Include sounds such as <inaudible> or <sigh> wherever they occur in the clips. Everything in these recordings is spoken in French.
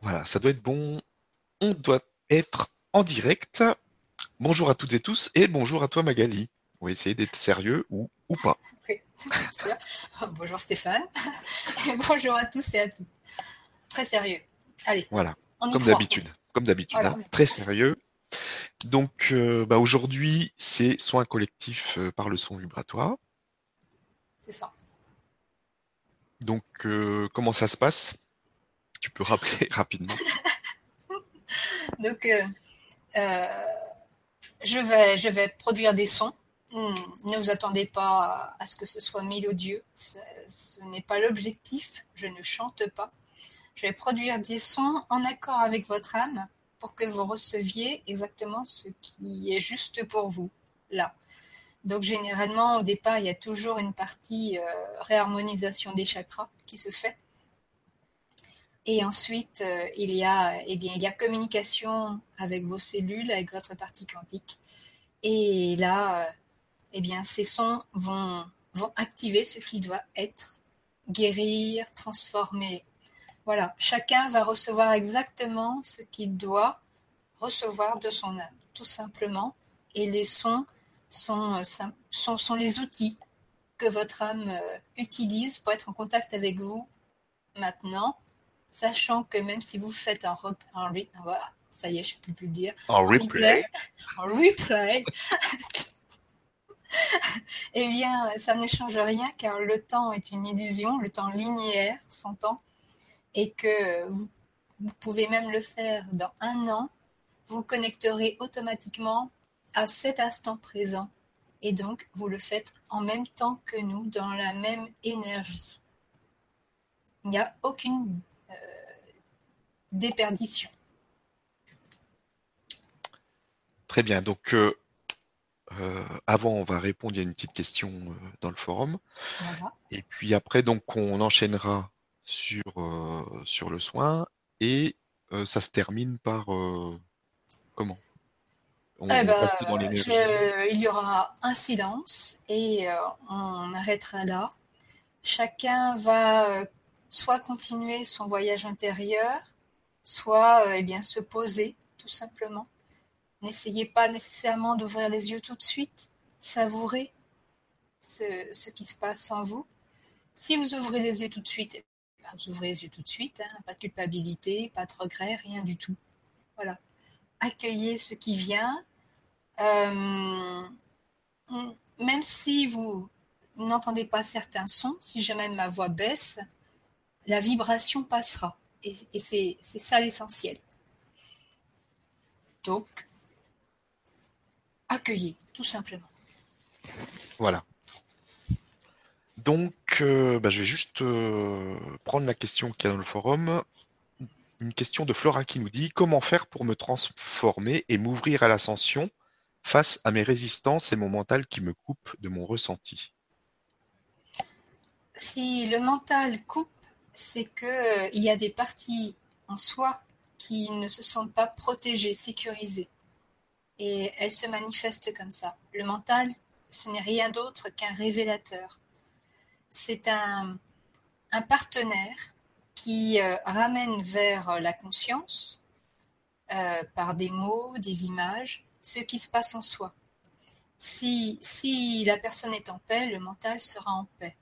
Voilà, ça doit être bon. On doit être en direct. Bonjour à toutes et tous et bonjour à toi Magali. On va essayer d'être sérieux ou, ou pas. Oui. <laughs> Bonjour Stéphane. <laughs> Et bonjour à tous et à toutes. Très sérieux. Allez, Voilà, on comme d'habitude. Comme d'habitude, Voilà. hein. très sérieux. Donc euh, bah, aujourd'hui, c'est soins collectifs euh, par le son vibratoire. C'est ça. Donc euh, comment ça se passe? Tu peux rappeler <laughs> rapidement. <laughs> Donc, euh, euh, je, vais, produire des sons. Hmm, Ne vous attendez pas à ce que ce soit mélodieux. Ce, ce n'est pas l'objectif. Je ne chante pas. Je vais produire des sons en accord avec votre âme pour que vous receviez exactement ce qui est juste pour vous, là. Donc, généralement, au départ, il y a toujours une partie euh, réharmonisation des chakras qui se fait. Et ensuite, euh, il, y a, eh bien, il y a communication avec vos cellules, avec votre partie quantique. Et là, euh, eh bien, ces sons vont, vont activer ce qui doit être, guérir, transformer. Voilà, chacun va recevoir exactement ce qu'il doit recevoir de son âme, tout simplement. Et les sons sont, euh, sont, sont les outils que votre âme utilise pour être en contact avec vous maintenant sachant que même si vous faites un, rep- un re- voilà, ça y est, je ne peux plus le dire, En replay, replay. en replay, <laughs> eh bien, ça ne change rien car le temps est une illusion, le temps linéaire s'entend, et que vous, vous pouvez même le faire dans un an, vous connecterez automatiquement à cet instant présent, et donc vous le faites en même temps que nous, dans la même énergie. Il n'y a aucune euh, déperdition. Très bien. Donc euh, euh, avant, on va répondre. A une petite question euh, dans le forum. Voilà. Et puis après, donc, on enchaînera sur, sur le soin et ça se termine par comment? On, Eh ben, dans je- il y aura un silence et on arrêtera là. Chacun va soit continuer son voyage intérieur, soit euh, eh bien, se poser tout simplement. N'essayez pas nécessairement d'ouvrir les yeux tout de suite. Savourez ce, qui se passe en vous. Si vous ouvrez les yeux tout de suite, eh vous ouvrez les yeux tout de suite. hein, pas de culpabilité, pas de regret, rien du tout. Voilà. Accueillez ce qui vient. Euh, même si vous n'entendez pas certains sons, si jamais ma voix baisse, la vibration passera. Et, et c'est c'est ça l'essentiel. Donc, accueillez, tout simplement. Voilà. Donc, euh, bah, je vais juste euh, prendre la question qu'il y a dans le forum. Une question de Flora qui nous dit comment faire pour me transformer et m'ouvrir à l'ascension face à mes résistances et mon mental qui me coupe de mon ressenti? Si le mental coupe, c'est que euh, y a des parties en soi qui ne se sentent pas protégées, sécurisées. Et elles se manifestent comme ça. Le mental, ce n'est rien d'autre qu'un révélateur. C'est un, partenaire qui euh, ramène vers la conscience, euh, par des mots, des images, ce qui se passe en soi. Si la personne est en paix, le mental sera en paix.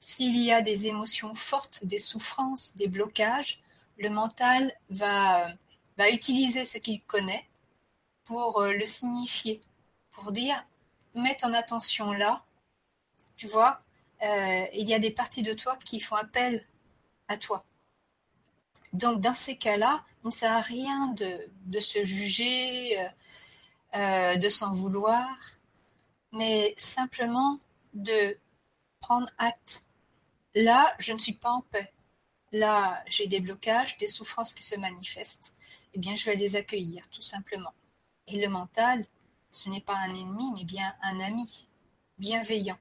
S'il y a des émotions fortes, des souffrances, des blocages, le mental va, utiliser ce qu'il connaît pour euh, le signifier, pour dire mets ton attention là, tu vois, euh, il y a des parties de toi qui font appel à toi. Donc dans ces cas-là, il ne sert à rien de, se juger, euh, de s'en vouloir, mais simplement de prendre acte. Là, je ne suis pas en paix. Là, j'ai des blocages, des souffrances qui se manifestent. Eh bien, je vais les accueillir, tout simplement. Et le mental, ce n'est pas un ennemi, mais bien un ami, bienveillant.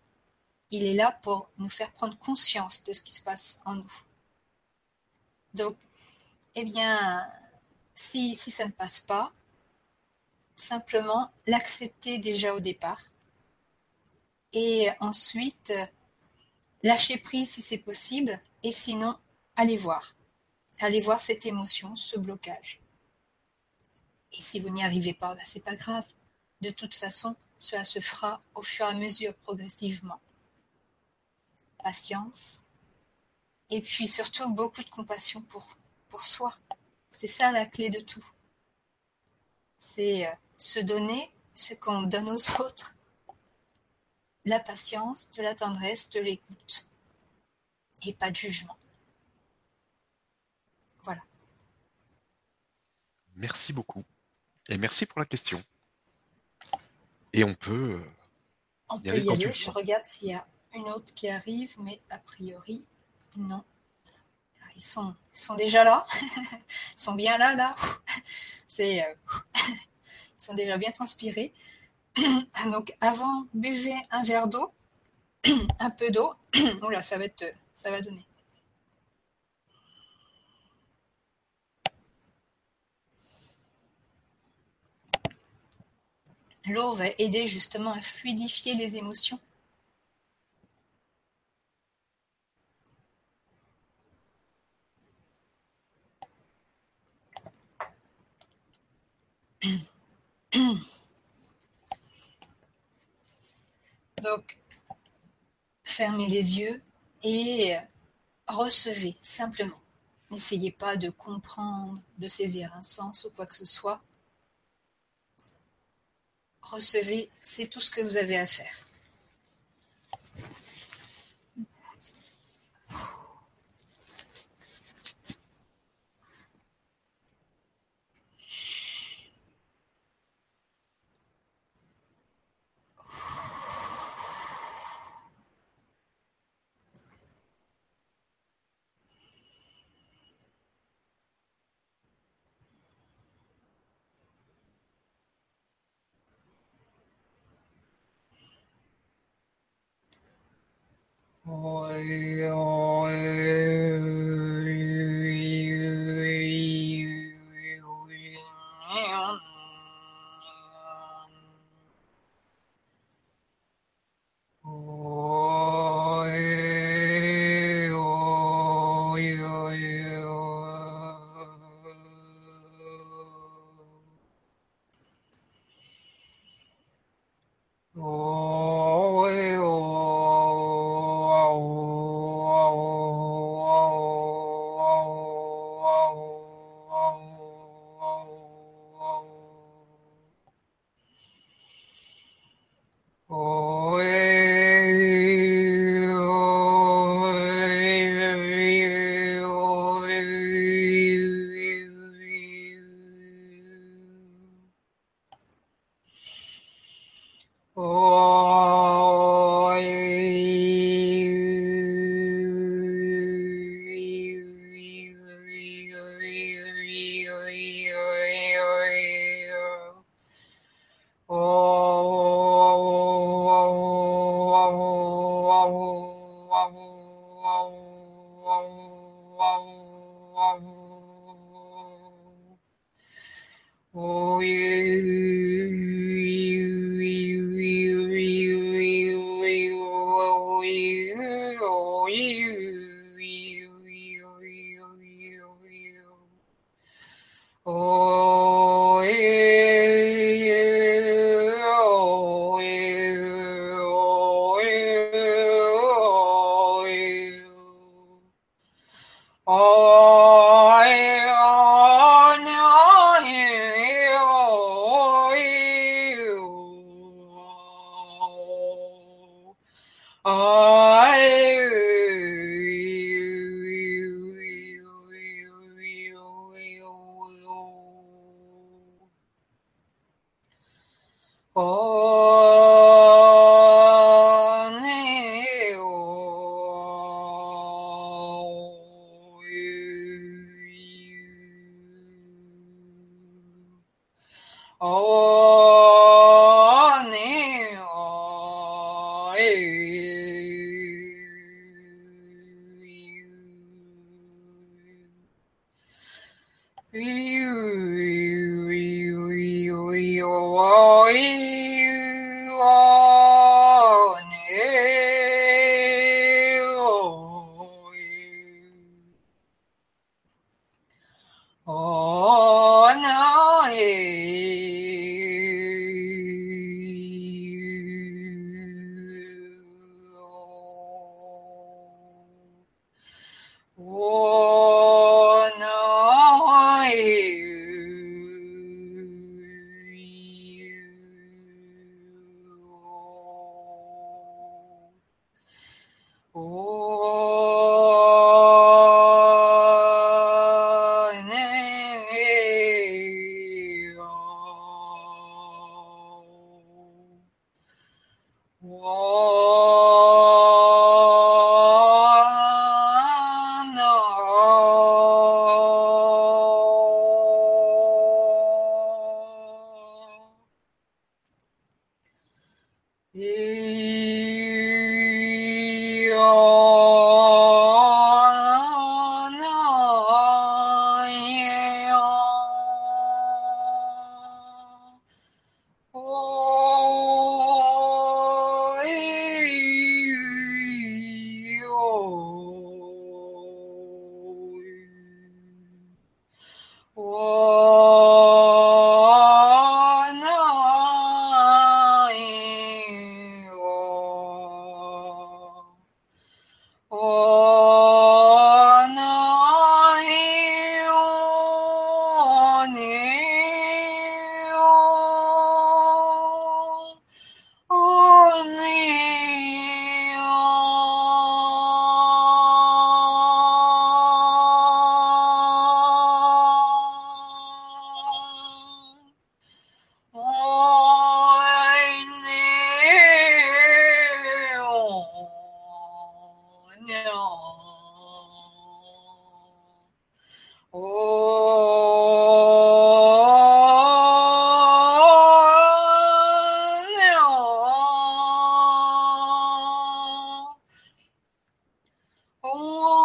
Il est là pour nous faire prendre conscience de ce qui se passe en nous. Donc, eh bien, si, si ça ne passe pas, simplement l'accepter déjà au départ. Et ensuite, lâcher prise si c'est possible, et sinon, allez voir. allez voir cette émotion, ce blocage. Et si vous n'y arrivez pas, bah, c'est pas grave. De toute façon, cela se fera au fur et à mesure progressivement. Patience. Et puis surtout beaucoup de compassion pour, pour soi. C'est ça la clé de tout. C'est euh, se donner ce qu'on donne aux autres. La patience, de la tendresse, de l'écoute. Et pas de jugement. Voilà. Merci beaucoup. Et merci pour la question. Et on peut. Euh, on peut y aller. Je regarde s'il y a une autre qui arrive, mais a priori, non. Ils sont, ils sont déjà là. <laughs> ils sont bien là, là. <laughs> C'est, euh, <laughs> ils sont déjà bien transpirés. <coughs> Donc, avant, buvez un verre d'eau, <coughs> un peu d'eau. <coughs> Oula, ça va être, ça va donner. L'eau va aider justement à fluidifier les émotions. Donc, fermez les yeux et recevez simplement. N'essayez pas de comprendre, de saisir un sens ou quoi que ce soit recevez, c'est tout ce que vous avez à faire. Oi. 哦。he com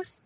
house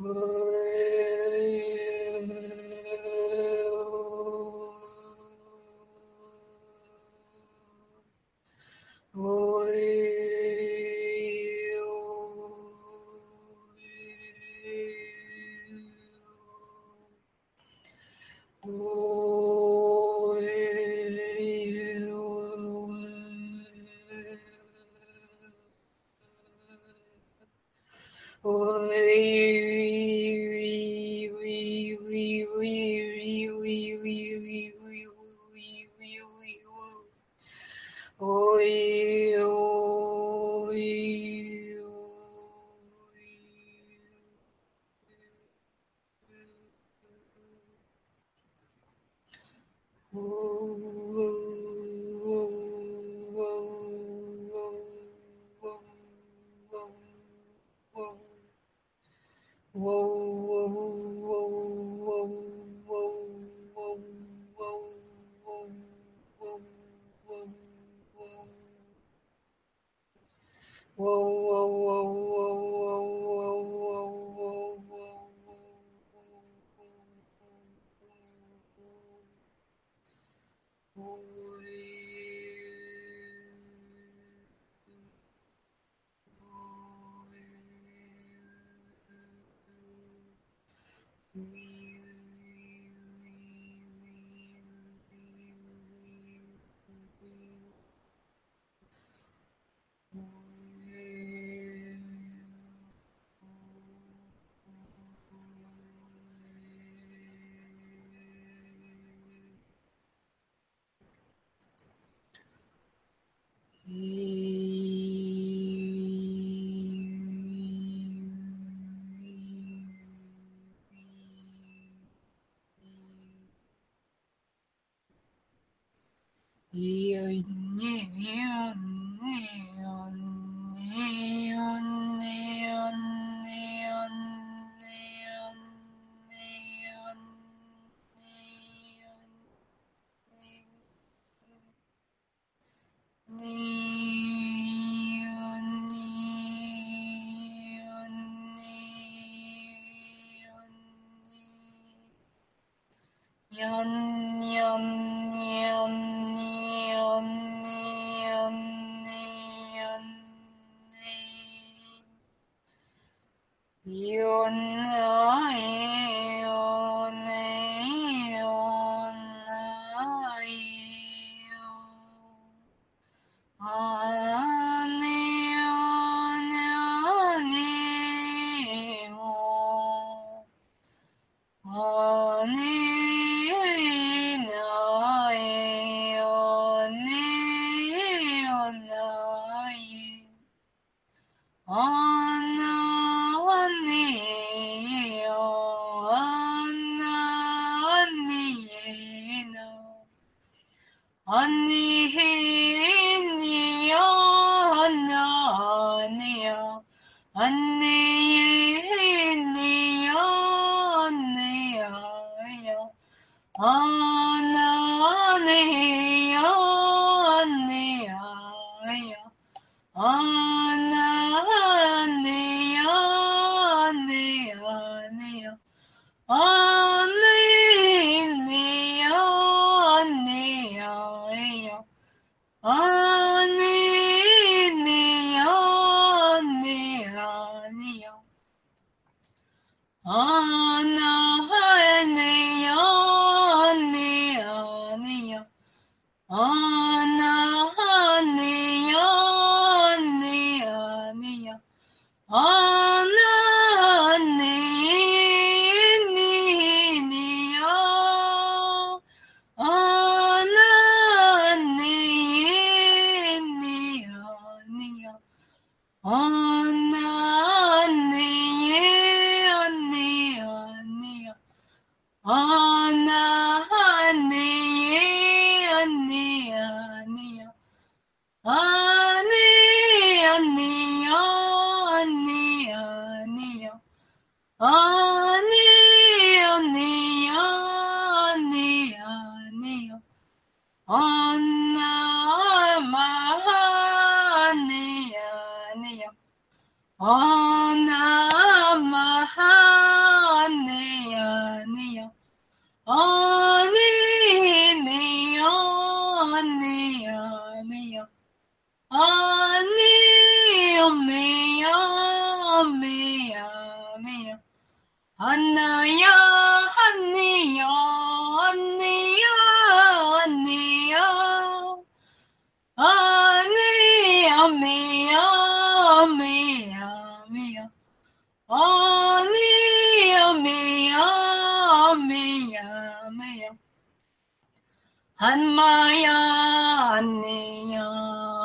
Ooh. <laughs> Holy yun. Oh, Hanmayaniya,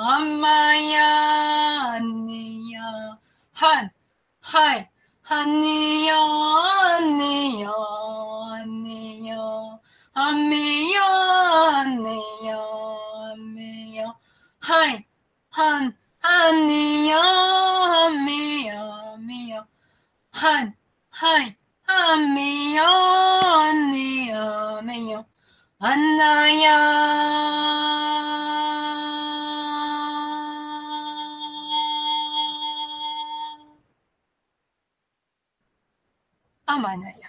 Hanmayaniya, Han, Hai, Haniya, Haniya, Haniya, Hamiya, Haniya, Hamiya, Hai, Han, Haniya, Hamiya, Hamiya, Han, Hai, Hamiya, Haniya, Hamiya, Hamiya, 花屋天菜